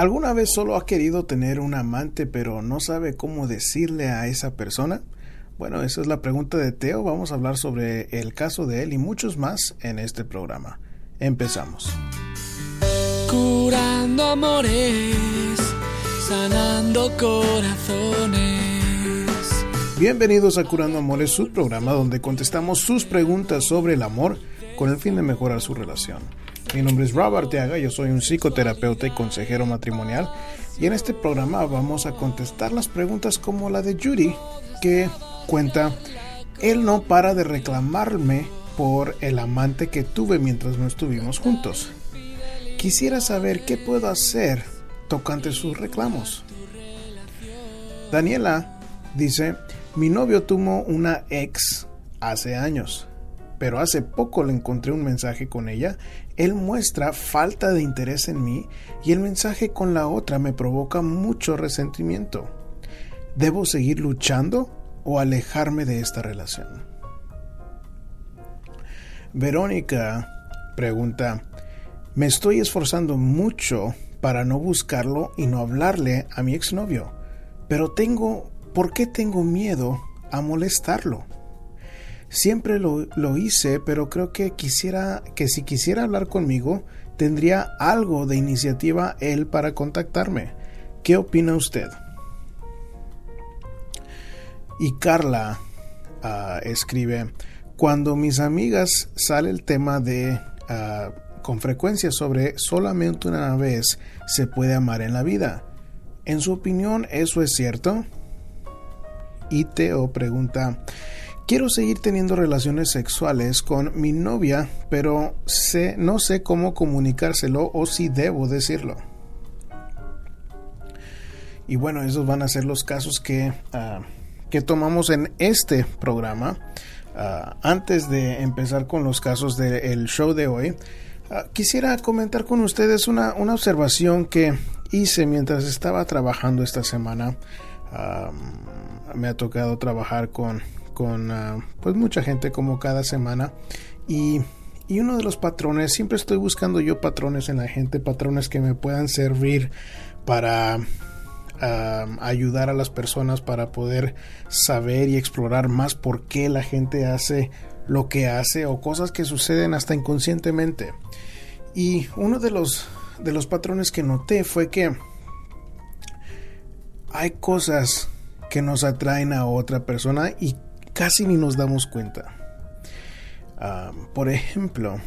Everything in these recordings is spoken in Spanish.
¿Alguna vez solo ha querido tener un amante pero no sabe cómo decirle a esa persona? Bueno, esa es la pregunta de Teo. Vamos a hablar sobre el caso de él y muchos más en este programa. Empezamos. Curando amores, sanando corazones. Bienvenidos a Curando Amores, su programa donde contestamos sus preguntas sobre el amor con el fin de mejorar su relación. Mi nombre es Rob Arteaga, yo soy un psicoterapeuta y consejero matrimonial y en este programa vamos a contestar las preguntas como la de Judy que cuenta, él no para de reclamarme por el amante que tuve mientras no estuvimos juntos. Quisiera saber qué puedo hacer tocante sus reclamos. Daniela dice, mi novio tuvo una ex hace años, pero hace poco le encontré un mensaje con ella. Él muestra falta de interés en mí y el mensaje con la otra me provoca mucho resentimiento. ¿Debo seguir luchando o alejarme de esta relación? Verónica pregunta, me estoy esforzando mucho para no buscarlo y no hablarle a mi exnovio, pero tengo ¿por qué tengo miedo a molestarlo? Siempre lo, hice, pero creo que quisiera que si quisiera hablar conmigo, tendría algo de iniciativa él para contactarme. ¿Qué opina usted? Y Carla ah, escribe, cuando mis amigas sale el tema de ah, con frecuencia sobre solamente una vez se puede amar en la vida. En su opinión, ¿eso es cierto? y Teo pregunta, quiero seguir teniendo relaciones sexuales con mi novia, pero sé, no sé cómo comunicárselo o si debo decirlo. Y bueno, esos van a ser los casos que, ah, que tomamos en este programa. Ah, antes de empezar con los casos del show de hoy, ah, quisiera comentar con ustedes una, una, observación que hice mientras estaba trabajando esta semana me ha tocado trabajar con, con ah, pues mucha gente como cada semana y, y, uno de los patrones, siempre estoy buscando yo patrones en la gente, patrones que me puedan servir para ayudar a las personas para poder saber y explorar más por qué la gente hace lo que hace o cosas que suceden hasta inconscientemente. Y uno de los, de los patrones que noté fue que hay cosas que nos atraen a otra persona y casi ni nos damos cuenta. por ejemplo,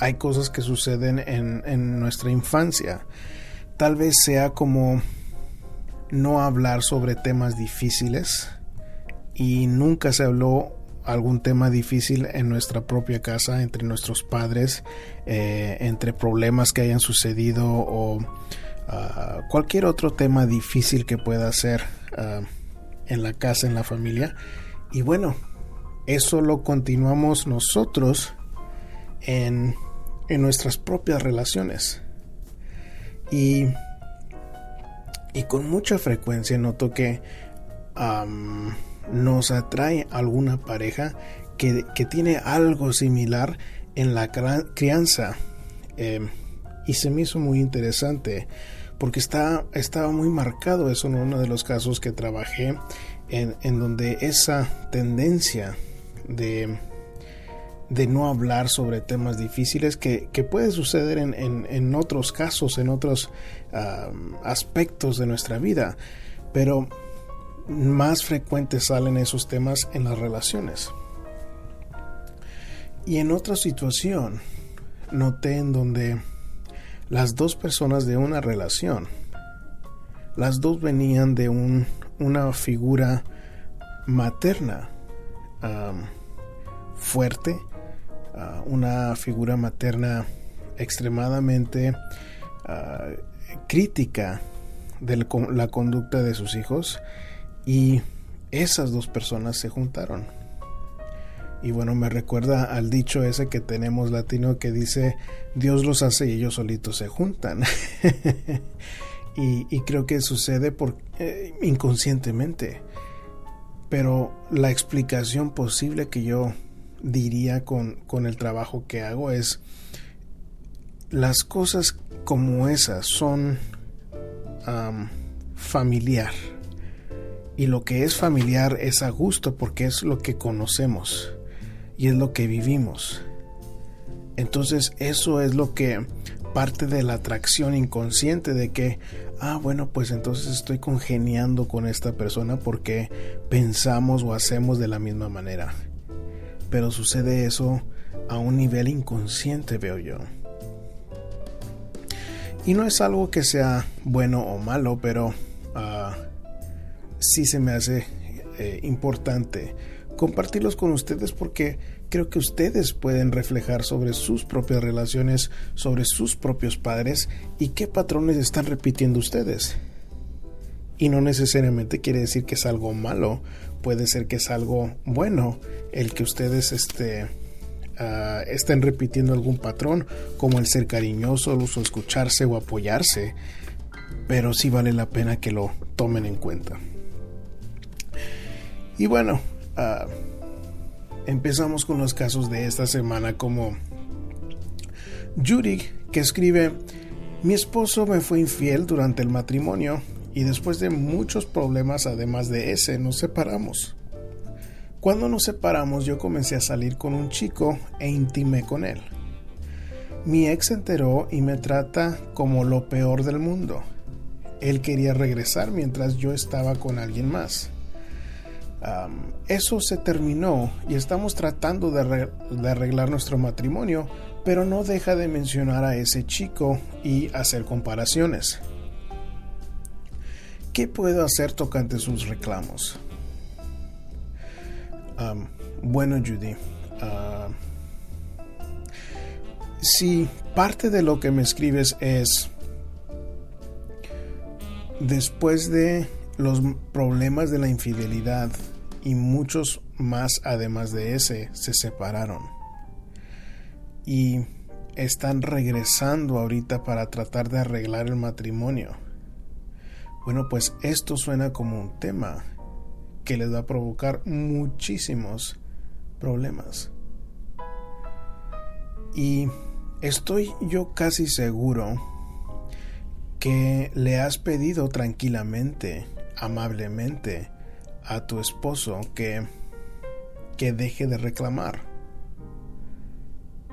hay cosas que suceden en, en nuestra infancia. Tal vez sea como no hablar sobre temas difíciles y nunca se habló algún tema difícil en nuestra propia casa, entre nuestros padres, eh, entre problemas que hayan sucedido o cualquier otro tema difícil que pueda ser ah, en la casa, en la familia. Y bueno, eso lo continuamos nosotros en, en nuestras propias relaciones. Y, y con mucha frecuencia noto que nos atrae alguna pareja que, que, tiene algo similar en la crianza. Em, y se me hizo muy interesante porque está, estaba muy marcado eso en uno de los casos que trabajé en, en donde esa tendencia de, de no hablar sobre temas difíciles que, que puede suceder en, en, en, otros casos, en otros aspectos de nuestra vida, pero más frecuentes salen esos temas en las relaciones. Y en otra situación, noté en donde las dos personas de una relación, las dos venían de un, una figura materna fuerte, ah, una figura materna extremadamente ah, crítica de la conducta de sus hijos y esas dos personas se juntaron y bueno, me recuerda al dicho ese que tenemos latino que dice, Dios los hace y ellos solitos se juntan. y, creo que sucede por, eh, inconscientemente. Pero la explicación posible que yo diría con, con el trabajo que hago es las cosas como esas son familiar. Y lo que es familiar es a gusto porque es lo que conocemos y es lo que vivimos. Entonces eso es lo que parte de la atracción inconsciente de que, ah, bueno, pues entonces estoy congeniando con esta persona porque pensamos o hacemos de la misma manera. Pero sucede eso a un nivel inconsciente, veo yo. Y no es algo que sea bueno o malo, pero uh, sí se me hace eh, importante compartirlos con ustedes porque creo que ustedes pueden reflejar sobre sus propias relaciones, sobre sus propios padres y qué patrones están repitiendo ustedes. Y no necesariamente quiere decir que es algo malo, puede ser que es algo bueno el que ustedes este, uh, estén repitiendo algún patrón, como el ser cariñosos o escucharse o apoyarse, pero sí vale la pena que lo tomen en cuenta. Y bueno, uh, empezamos con los casos de esta semana como Judy, que escribe, mi esposo me fue infiel durante el matrimonio y después de muchos problemas, además de ese, nos separamos. Cuando nos separamos yo comencé a salir con un chico e intimé con él. Mi ex se enteró y me trata como lo peor del mundo. Él quería regresar mientras yo estaba con alguien más. Eso se terminó y estamos tratando de, arreglar nuestro matrimonio, pero no deja de mencionar a ese chico y hacer comparaciones. ¿Qué puedo hacer tocante sus reclamos? bueno, Judy, si parte de lo que me escribes es después de los problemas de la infidelidad y muchos más además de ese se separaron y están regresando ahorita para tratar de arreglar el matrimonio. Bueno, pues esto suena como un tema que les va a provocar muchísimos problemas. Y estoy yo casi seguro que le has pedido tranquilamente, amablemente a tu esposo que que deje de reclamar.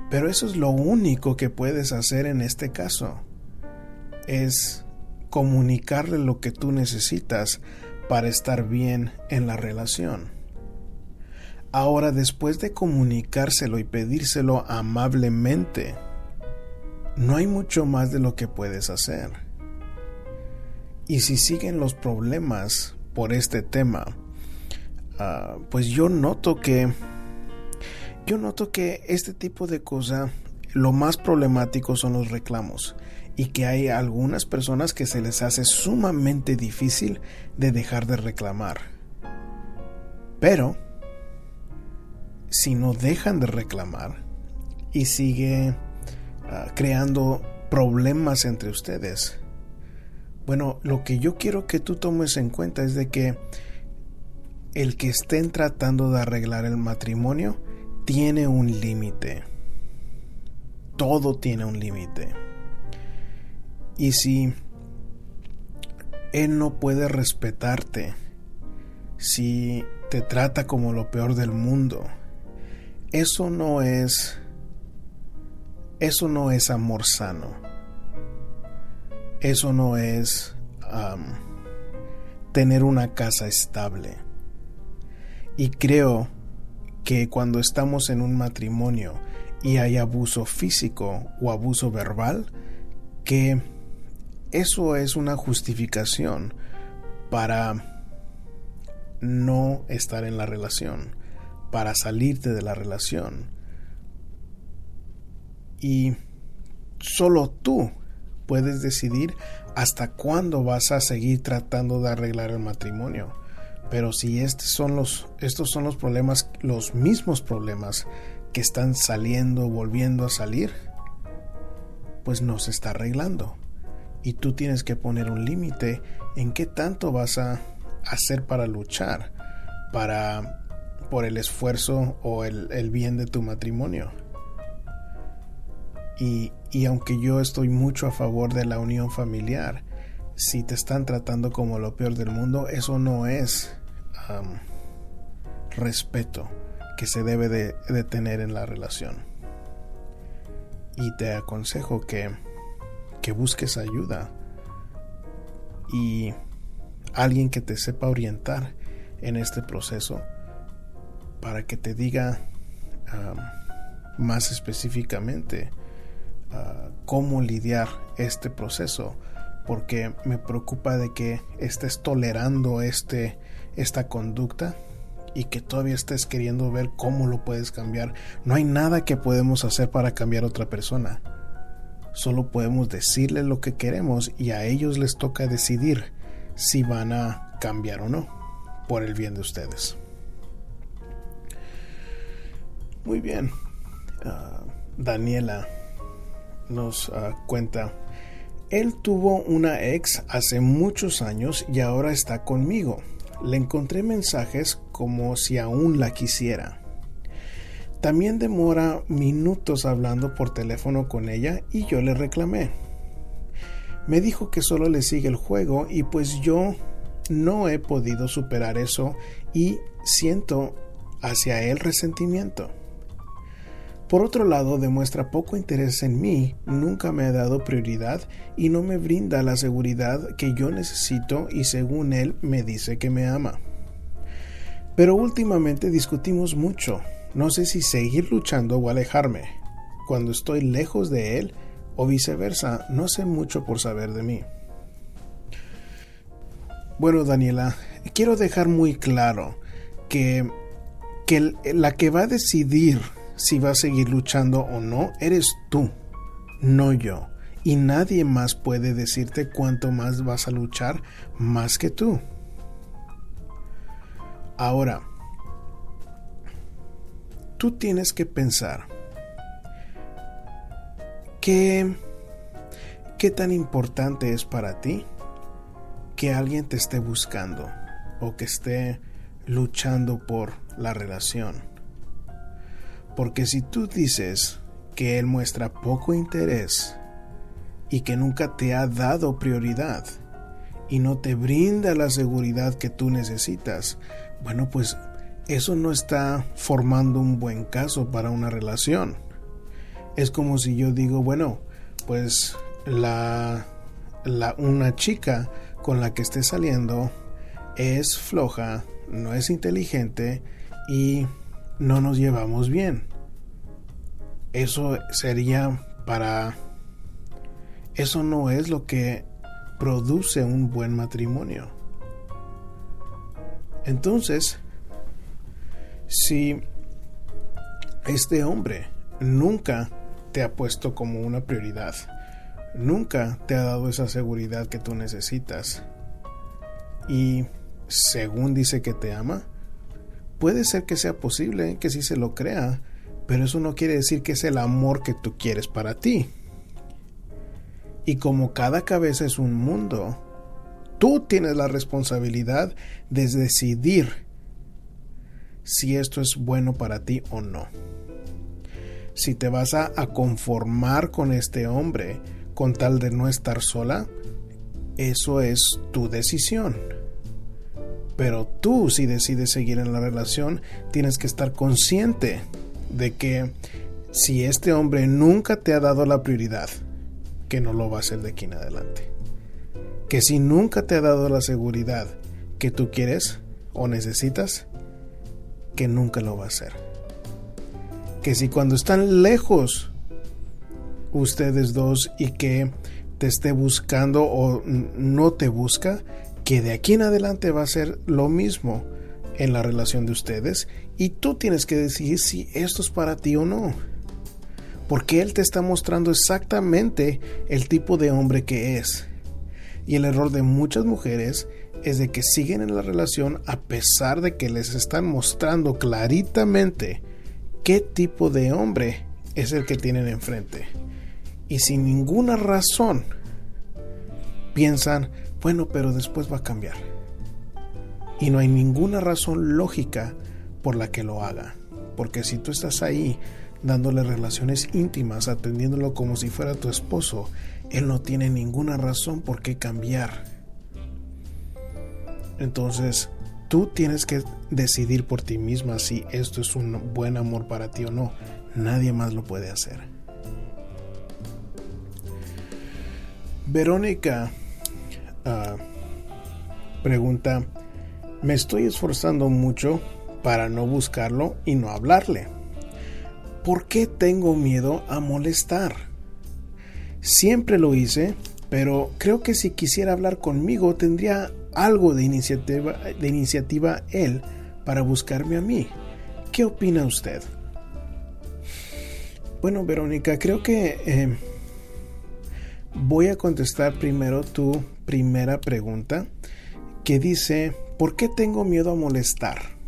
Pero eso es lo único que puedes hacer en este caso. Es comunicarle lo que tú necesitas para estar bien en la relación. Ahora, después de comunicárselo y pedírselo amablemente, no hay mucho más de lo que puedes hacer. Y si siguen los problemas por este tema, ah, pues yo noto que yo noto que este tipo de cosa lo más problemático son los reclamos y que hay algunas personas que se les hace sumamente difícil de dejar de reclamar. Pero, si no dejan de reclamar y sigue ah, creando problemas entre ustedes, bueno, lo que yo quiero que tú tomes en cuenta es de que el que estén tratando de arreglar el matrimonio tiene un límite. Todo tiene un límite. Y si Él no puede respetarte, si te trata como lo peor del mundo, eso no es eso no es amor sano. Eso no es tener una casa estable. Y creo que cuando estamos en un matrimonio y hay abuso físico o abuso verbal, que eso es una justificación para no estar en la relación, para salirte de la relación. Y solo tú puedes decidir hasta cuándo vas a seguir tratando de arreglar el matrimonio. Pero si estos son los, estos son los problemas, los mismos problemas que están saliendo, volviendo a salir, pues no se está arreglando y tú tienes que poner un límite en qué tanto vas a hacer para luchar para por el esfuerzo o el, el bien de tu matrimonio Y, aunque yo estoy mucho a favor de la unión familiar, si te están tratando como lo peor del mundo, eso no es respeto que se debe de, tener en la relación. Y te aconsejo que, que busques ayuda y alguien que te sepa orientar en este proceso para que te diga más específicamente uh, cómo lidiar este proceso porque me preocupa de que estés tolerando este esta conducta y que todavía estés queriendo ver cómo lo puedes cambiar. No hay nada que podemos hacer para cambiar a otra persona. Solo podemos decirle lo que queremos y a ellos les toca decidir si van a cambiar o no por el bien de ustedes. Muy bien. Uh, Daniela nos uh, cuenta, él tuvo una ex hace muchos años y ahora está conmigo. Le encontré mensajes como si aún la quisiera. También demora minutos hablando por teléfono con ella y yo le reclamé. Me dijo que solo le sigue el juego y pues yo no he podido superar eso y siento hacia él resentimiento. Por otro lado, demuestra poco interés en mí, nunca me ha dado prioridad y no me brinda la seguridad que yo necesito y según él me dice que me ama. Pero últimamente discutimos mucho, no sé si seguir luchando o alejarme. Cuando estoy lejos de él o viceversa, no sé mucho por saber de mí. Bueno, Daniela, quiero dejar muy claro que, que la que va a decidir si va a seguir luchando o no, eres tú, no yo. Y nadie más puede decirte cuánto más vas a luchar más que tú. Ahora, tú tienes que pensar qué, qué tan importante es para ti que alguien te esté buscando o que esté luchando por la relación. Porque si tú dices que él muestra poco interés y que nunca te ha dado prioridad y no te brinda la seguridad que tú necesitas, bueno, pues eso no está formando un buen caso para una relación. Es como si yo digo, bueno, pues la, la una chica con la que esté saliendo es floja, no es inteligente y no nos llevamos bien. Eso sería para... Eso no es lo que produce un buen matrimonio. Entonces, si este hombre nunca te ha puesto como una prioridad, nunca te ha dado esa seguridad que tú necesitas, y según dice que te ama, puede ser que sea posible que sí se lo crea, pero eso no quiere decir que es el amor que tú quieres para ti. Y como cada cabeza es un mundo, tú tienes la responsabilidad de decidir si esto es bueno para ti o no. Si te vas a, conformar con este hombre con tal de no estar sola, eso es tu decisión. Pero tú si decides seguir en la relación, tienes que estar consciente de que si este hombre nunca te ha dado la prioridad, que no lo va a hacer de aquí en adelante. Que si nunca te ha dado la seguridad que tú quieres o necesitas, que nunca lo va a hacer. Que si cuando están lejos ustedes dos y que te esté buscando o no te busca, que de aquí en adelante va a ser lo mismo en la relación de ustedes y tú tienes que decidir si esto es para ti o no. Porque él te está mostrando exactamente el tipo de hombre que es. Y el error de muchas mujeres es de que siguen en la relación a pesar de que les están mostrando claritamente qué tipo de hombre es el que tienen enfrente. Y sin ninguna razón piensan, bueno, pero después va a cambiar. Y no hay ninguna razón lógica por la que lo haga. Porque si tú estás ahí dándole relaciones íntimas, atendiéndolo como si fuera tu esposo, él no tiene ninguna razón por qué cambiar. Entonces, tú tienes que decidir por ti misma si esto es un buen amor para ti o no. Nadie más lo puede hacer. Verónica pregunta, me estoy esforzando mucho para no buscarlo y no hablarle. ¿Por qué tengo miedo a molestar? Siempre lo hice, pero creo que si quisiera hablar conmigo tendría algo de iniciativa, de iniciativa él para buscarme a mí. ¿Qué opina usted? Bueno, Verónica, creo que eh, voy a contestar primero tu primera pregunta que dice, ¿por qué tengo miedo a molestar?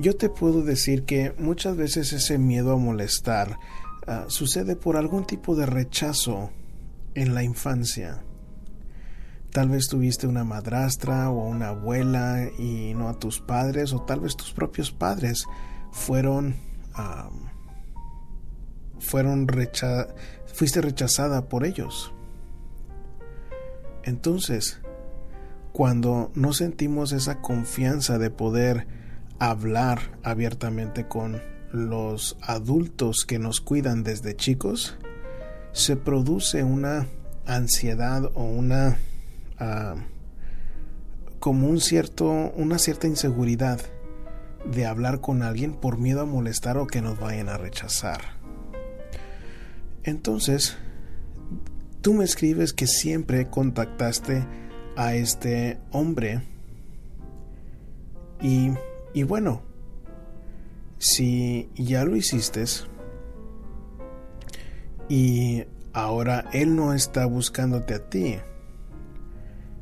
yo te puedo decir que muchas veces ese miedo a molestar ah, sucede por algún tipo de rechazo en la infancia. Tal vez tuviste una madrastra o una abuela y no a tus padres, o tal vez tus propios padres fueron fueron fuiste rechazada por ellos. Entonces, cuando no sentimos esa confianza de poder hablar abiertamente con los adultos que nos cuidan desde chicos, se produce una ansiedad o una ah, como un cierto una cierta inseguridad de hablar con alguien por miedo a molestar o que nos vayan a rechazar. Entonces, tú me escribes que siempre contactaste a este hombre y y bueno, si ya lo hiciste y ahora él no está buscándote a ti,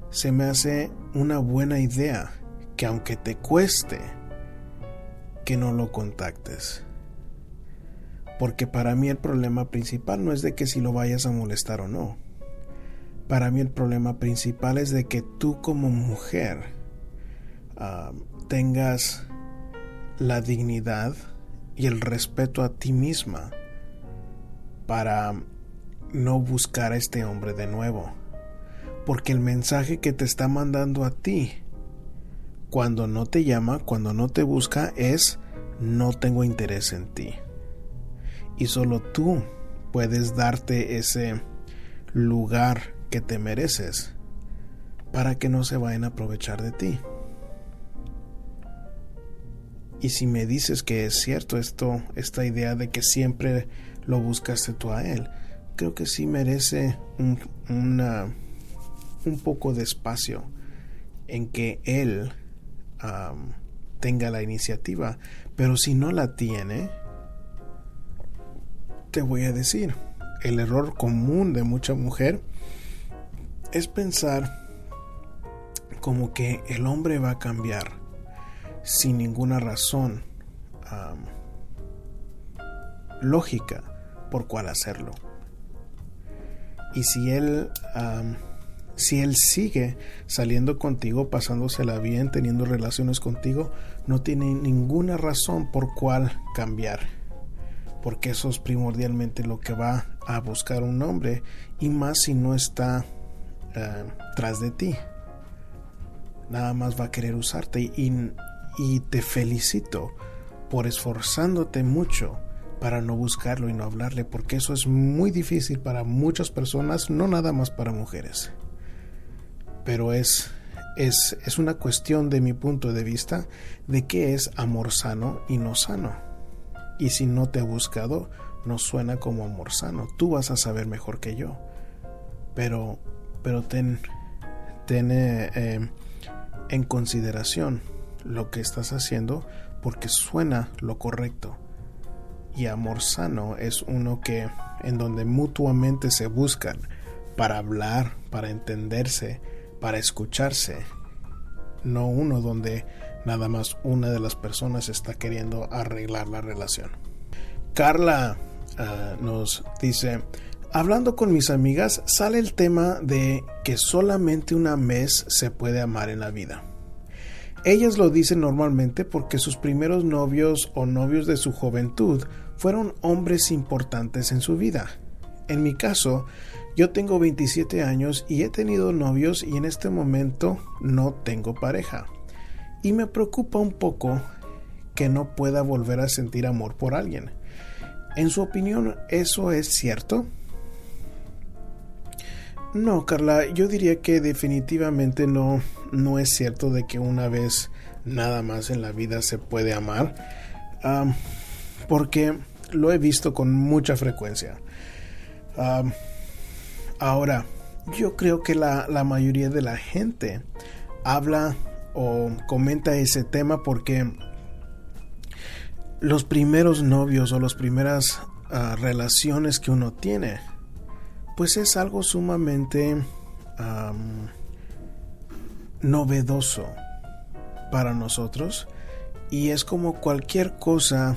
se me hace una buena idea que aunque te cueste, que no lo contactes. Porque para mí el problema principal no es de que si lo vayas a molestar o no. Para mí el problema principal es de que tú como mujer ah, tengas la dignidad y el respeto a ti misma para no buscar a este hombre de nuevo. Porque el mensaje que te está mandando a ti cuando no te llama, cuando no te busca, es no tengo interés en ti. Y solo tú puedes darte ese lugar que te mereces para que no se vayan a aprovechar de ti. Y si me dices que es cierto esto, esta idea de que siempre lo buscaste tú a él, creo que sí merece un, un poco de espacio en que él tenga la iniciativa. Pero si no la tiene, te voy a decir, el error común de mucha mujer es pensar como que el hombre va a cambiar sin ninguna razón lógica por cuál hacerlo. Y si él, si él sigue saliendo contigo, pasándosela bien, teniendo relaciones contigo, no tiene ninguna razón por cuál cambiar. Porque eso es primordialmente lo que va a buscar un hombre, y más si no está tras de ti. Nada más va a querer usarte y, y te felicito por esforzándote mucho para no buscarlo y no hablarle, porque eso es muy difícil para muchas personas, no nada más para mujeres. Pero es, es, es una cuestión de mi punto de vista de qué es amor sano y no sano. Y si no te ha buscado, no suena como amor sano. Tú vas a saber mejor que yo. Pero, pero ten, ten eh, eh, en consideración lo que estás haciendo porque suena lo correcto. Y amor sano es uno que en donde mutuamente se buscan para hablar, para entenderse, para escucharse. No uno donde nada más una de las personas está queriendo arreglar la relación. Carla ah, nos dice, hablando con mis amigas sale el tema de que solamente una vez se puede amar en la vida. Ellas lo dicen normalmente porque sus primeros novios o novios de su juventud fueron hombres importantes en su vida. En mi caso, yo tengo 27 años y he tenido novios y en este momento no tengo pareja. Y me preocupa un poco que no pueda volver a sentir amor por alguien. En su opinión, ¿eso es cierto? No, Carla, yo diría que definitivamente no, no es cierto de que una vez nada más en la vida se puede amar, porque lo he visto con mucha frecuencia. ahora, yo creo que la, la, mayoría de la gente habla o comenta ese tema porque los primeros novios o las primeras ah, relaciones que uno tiene pues es algo sumamente novedoso para nosotros y es como cualquier cosa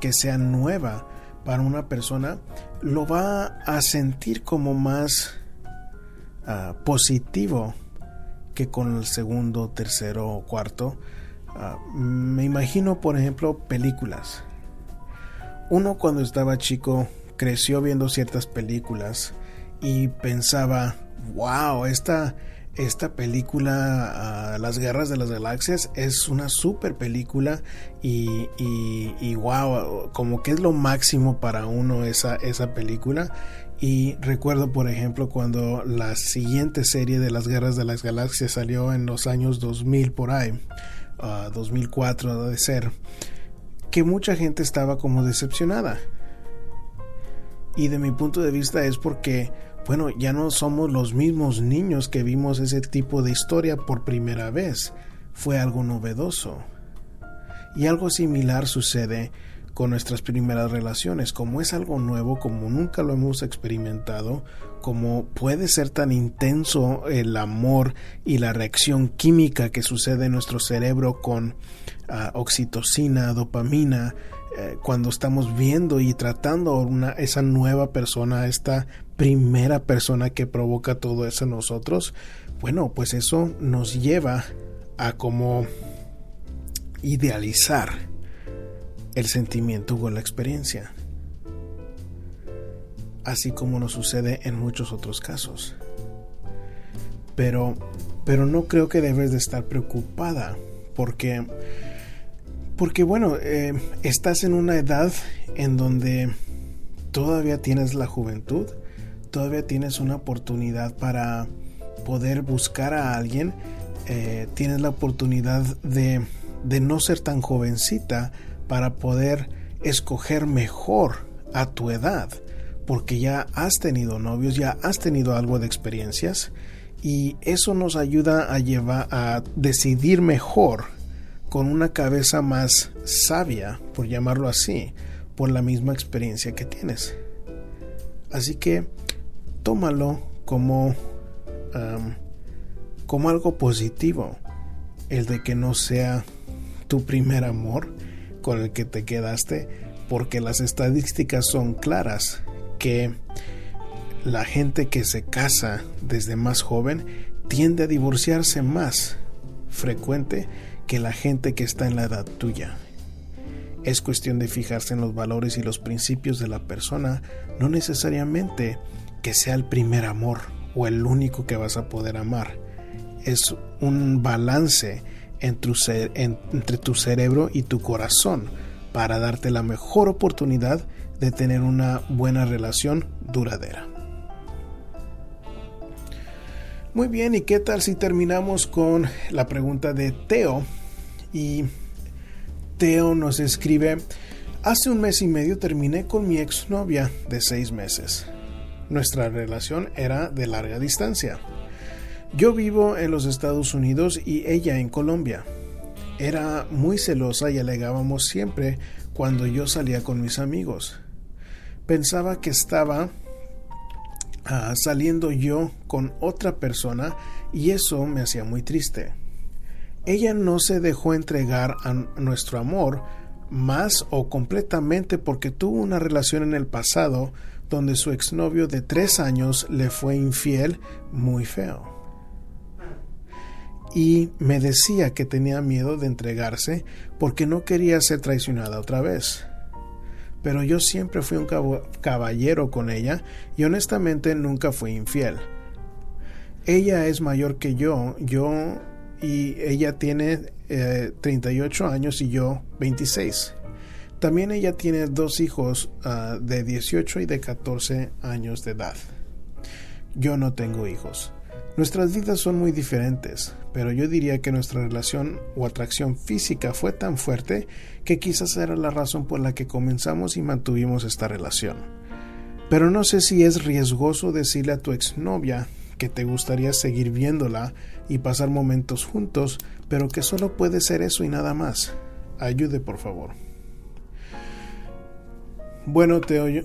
que sea nueva para una persona lo va a sentir como más ah, positivo que con el segundo, tercero o cuarto. Ah, me imagino, por ejemplo, películas. Uno cuando estaba chico creció viendo ciertas películas y pensaba, wow, esta, esta película, ah, Las Guerras de las Galaxias, es una super película y, y, wow, como que es lo máximo para uno esa, esa película. Y recuerdo, por ejemplo, cuando la siguiente serie de las Guerras de las Galaxias salió en los años 2000 por ahí, 2004 ah, de ser, que mucha gente estaba como decepcionada. Y de mi punto de vista es porque bueno, ya no somos los mismos niños que vimos ese tipo de historia por primera vez. Fue algo novedoso. Y algo similar sucede con nuestras primeras relaciones. Como es algo nuevo, como nunca lo hemos experimentado, como puede ser tan intenso el amor y la reacción química que sucede en nuestro cerebro con ah, oxitocina, dopamina, eh, cuando estamos viendo y tratando una, esa nueva persona, esta primera persona que provoca todo eso en nosotros, bueno, pues eso nos lleva a como idealizar el sentimiento o la experiencia. Así como nos sucede en muchos otros casos. Pero, pero no creo que debes de estar preocupada porque, porque bueno, eh, estás en una edad en donde todavía tienes la juventud, todavía tienes una oportunidad para poder buscar a alguien, eh, tienes la oportunidad de, de no ser tan jovencita para poder escoger mejor a tu edad, porque ya has tenido novios, ya has tenido algo de experiencias y eso nos ayuda a llevar a decidir mejor con una cabeza más sabia, por llamarlo así, por la misma experiencia que tienes. Así que tómalo como, como algo positivo, el de que no sea tu primer amor con el que te quedaste, porque las estadísticas son claras que la gente que se casa desde más joven tiende a divorciarse más frecuente que la gente que está en la edad tuya. Es cuestión de fijarse en los valores y los principios de la persona, no necesariamente que sea el primer amor o el único que vas a poder amar. Es un balance entre, tu cerebro y tu corazón para darte la mejor oportunidad de tener una buena relación duradera. Muy bien, ¿y qué tal si terminamos con la pregunta de Teo? Y Teo nos escribe, hace un mes y medio terminé con mi exnovia de seis meses. Nuestra relación era de larga distancia. Yo vivo en los Estados Unidos y ella en Colombia. Era muy celosa y alegábamos siempre cuando yo salía con mis amigos. Pensaba que estaba ah, saliendo yo con otra persona y eso me hacía muy triste. Ella no se dejó entregar a nuestro amor más o completamente porque tuvo una relación en el pasado donde su exnovio de tres años le fue infiel muy feo. Y me decía que tenía miedo de entregarse porque no quería ser traicionada otra vez. Pero yo siempre fui un caballero con ella y honestamente nunca fui infiel. Ella es mayor que yo, yo y ella tiene 38 eh, años y yo 26. También ella tiene dos hijos ah, de 18 y de 14 años de edad. Yo no tengo hijos. Nuestras vidas son muy diferentes, pero yo diría que nuestra relación o atracción física fue tan fuerte que quizás era la razón por la que comenzamos y mantuvimos esta relación. Pero no sé si es riesgoso decirle a tu exnovia que te gustaría seguir viéndola y pasar momentos juntos, pero que solo puede ser eso y nada más. Ayude, por favor. Bueno, te oyo.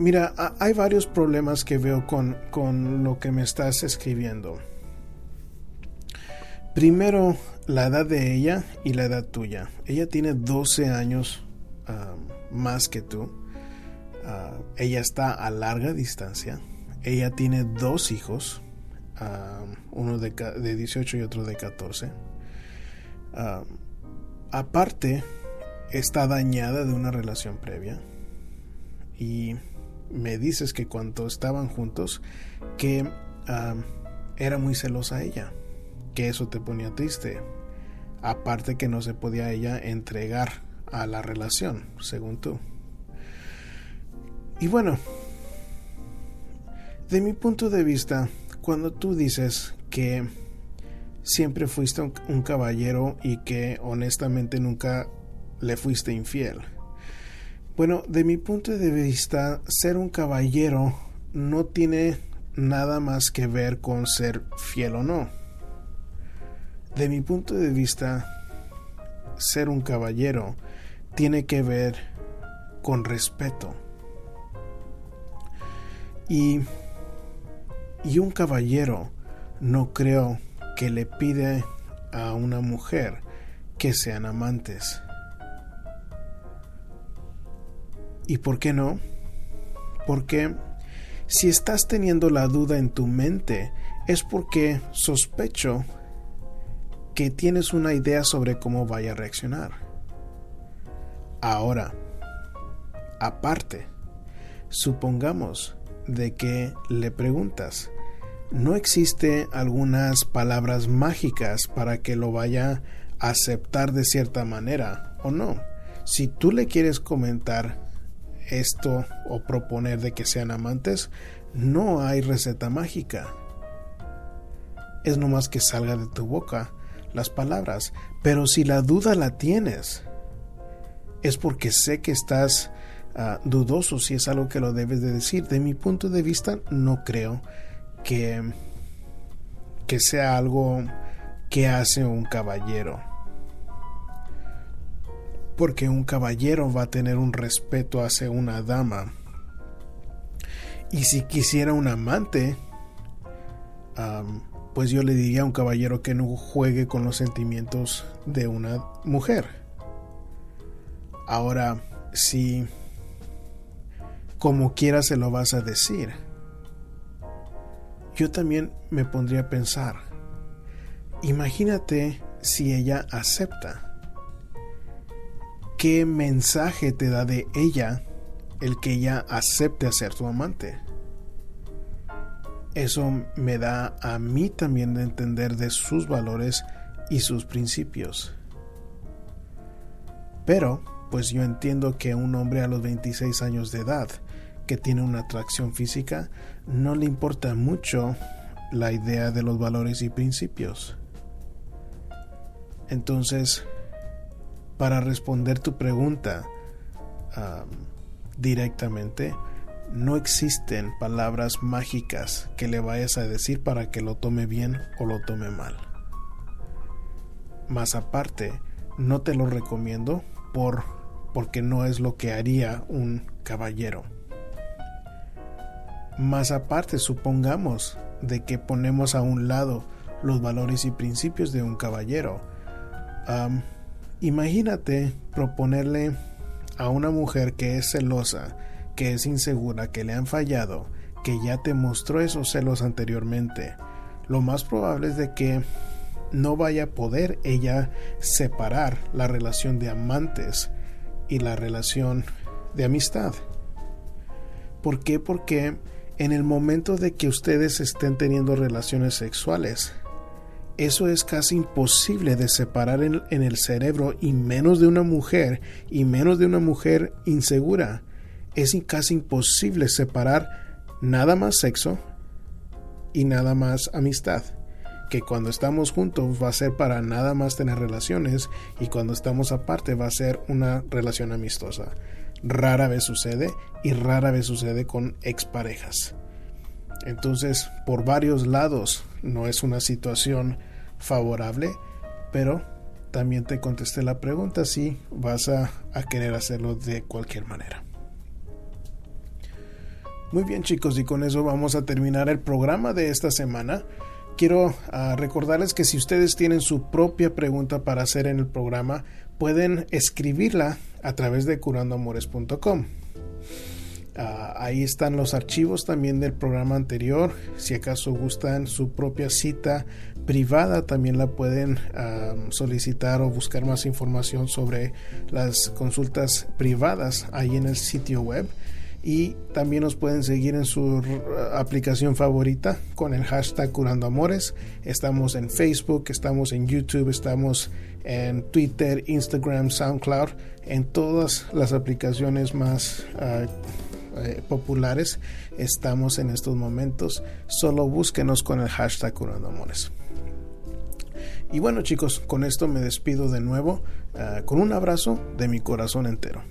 Mira, hay varios problemas que veo con, con lo que me estás escribiendo. Primero, la edad de ella y la edad tuya. Ella tiene 12 años más que tú. Ah, ella está a larga distancia. Ella tiene dos hijos, uno de, de, 18 y otro de 14. aparte, está dañada de una relación previa y me dices que cuando estaban juntos que era muy celosa ella, que eso te ponía triste, aparte que no se podía ella entregar a la relación, según tú. Y bueno, de mi punto de vista, cuando tú dices que siempre fuiste un caballero y que honestamente nunca le fuiste infiel. Bueno, de mi punto de vista, ser un caballero no tiene nada más que ver con ser fiel o no. De mi punto de vista, ser un caballero tiene que ver con respeto. Y, y un caballero no creo que le pide a una mujer que sean amantes. ¿Y por qué no? Porque si estás teniendo la duda en tu mente es porque sospecho que tienes una idea sobre cómo vaya a reaccionar. Ahora, aparte, supongamos de que le preguntas, ¿no existe algunas palabras mágicas para que lo vaya a aceptar de cierta manera o no? Si tú le quieres comentar esto o proponer de que sean amantes, no hay receta mágica. Es nomás que salga de tu boca las palabras. Pero si la duda la tienes, es porque sé que estás ah, dudoso si es algo que lo debes de decir. De mi punto de vista, no creo que, que sea algo que hace un caballero porque un caballero va a tener un respeto hacia una dama. Y si quisiera un amante, pues yo le diría a un caballero que no juegue con los sentimientos de una mujer. Ahora, si como quiera se lo vas a decir, yo también me pondría a pensar, imagínate si ella acepta ¿qué mensaje te da de ella el que ella acepte ser tu amante? Eso me da a mí también de entender de sus valores y sus principios. Pero, pues yo entiendo que un hombre a los 26 años de edad que tiene una atracción física no le importa mucho la idea de los valores y principios. Entonces, para responder tu pregunta directamente, no existen palabras mágicas que le vayas a decir para que lo tome bien o lo tome mal. Más aparte, no te lo recomiendo por porque no es lo que haría un caballero. Más aparte, supongamos de que ponemos a un lado los valores y principios de un caballero. Imagínate proponerle a una mujer que es celosa, que es insegura, que le han fallado, que ya te mostró esos celos anteriormente, lo más probable es de que no vaya a poder ella separar la relación de amantes y la relación de amistad. ¿Por qué? Porque en el momento de que ustedes estén teniendo relaciones sexuales, eso es casi imposible de separar en, el cerebro y menos de una mujer y menos de una mujer insegura. Es casi imposible separar nada más sexo y nada más amistad que cuando estamos juntos va a ser para nada más tener relaciones y cuando estamos aparte va a ser una relación amistosa. Rara vez sucede y rara vez sucede con exparejas. Entonces, por varios lados no es una situación favorable, pero también te contesté la pregunta si vas a, querer hacerlo de cualquier manera. Muy bien chicos, y con eso vamos a terminar el programa de esta semana quiero ah, recordarles que si ustedes tienen su propia pregunta para hacer en el programa, pueden escribirla a través de curandoamores.com. Ah, ahí están los archivos también del programa anterior. Si acaso gustan su propia cita privada, también la pueden ah, solicitar o buscar más información sobre las consultas privadas ahí en el sitio web y también nos pueden seguir en su aplicación favorita con el hashtag Curando Amores. Estamos en Facebook, estamos en YouTube, estamos en Twitter, Instagram, SoundCloud, en todas las aplicaciones más ah, eh, populares estamos en estos momentos. Solo búsquenos con el hashtag Curando Amores. Y bueno chicos, con esto me despido de nuevo ah, con un abrazo de mi corazón entero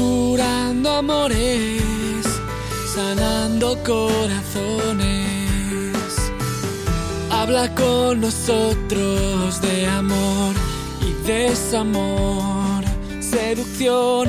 curando amores, sanando corazones. Habla con nosotros de amor y desamor, seducción,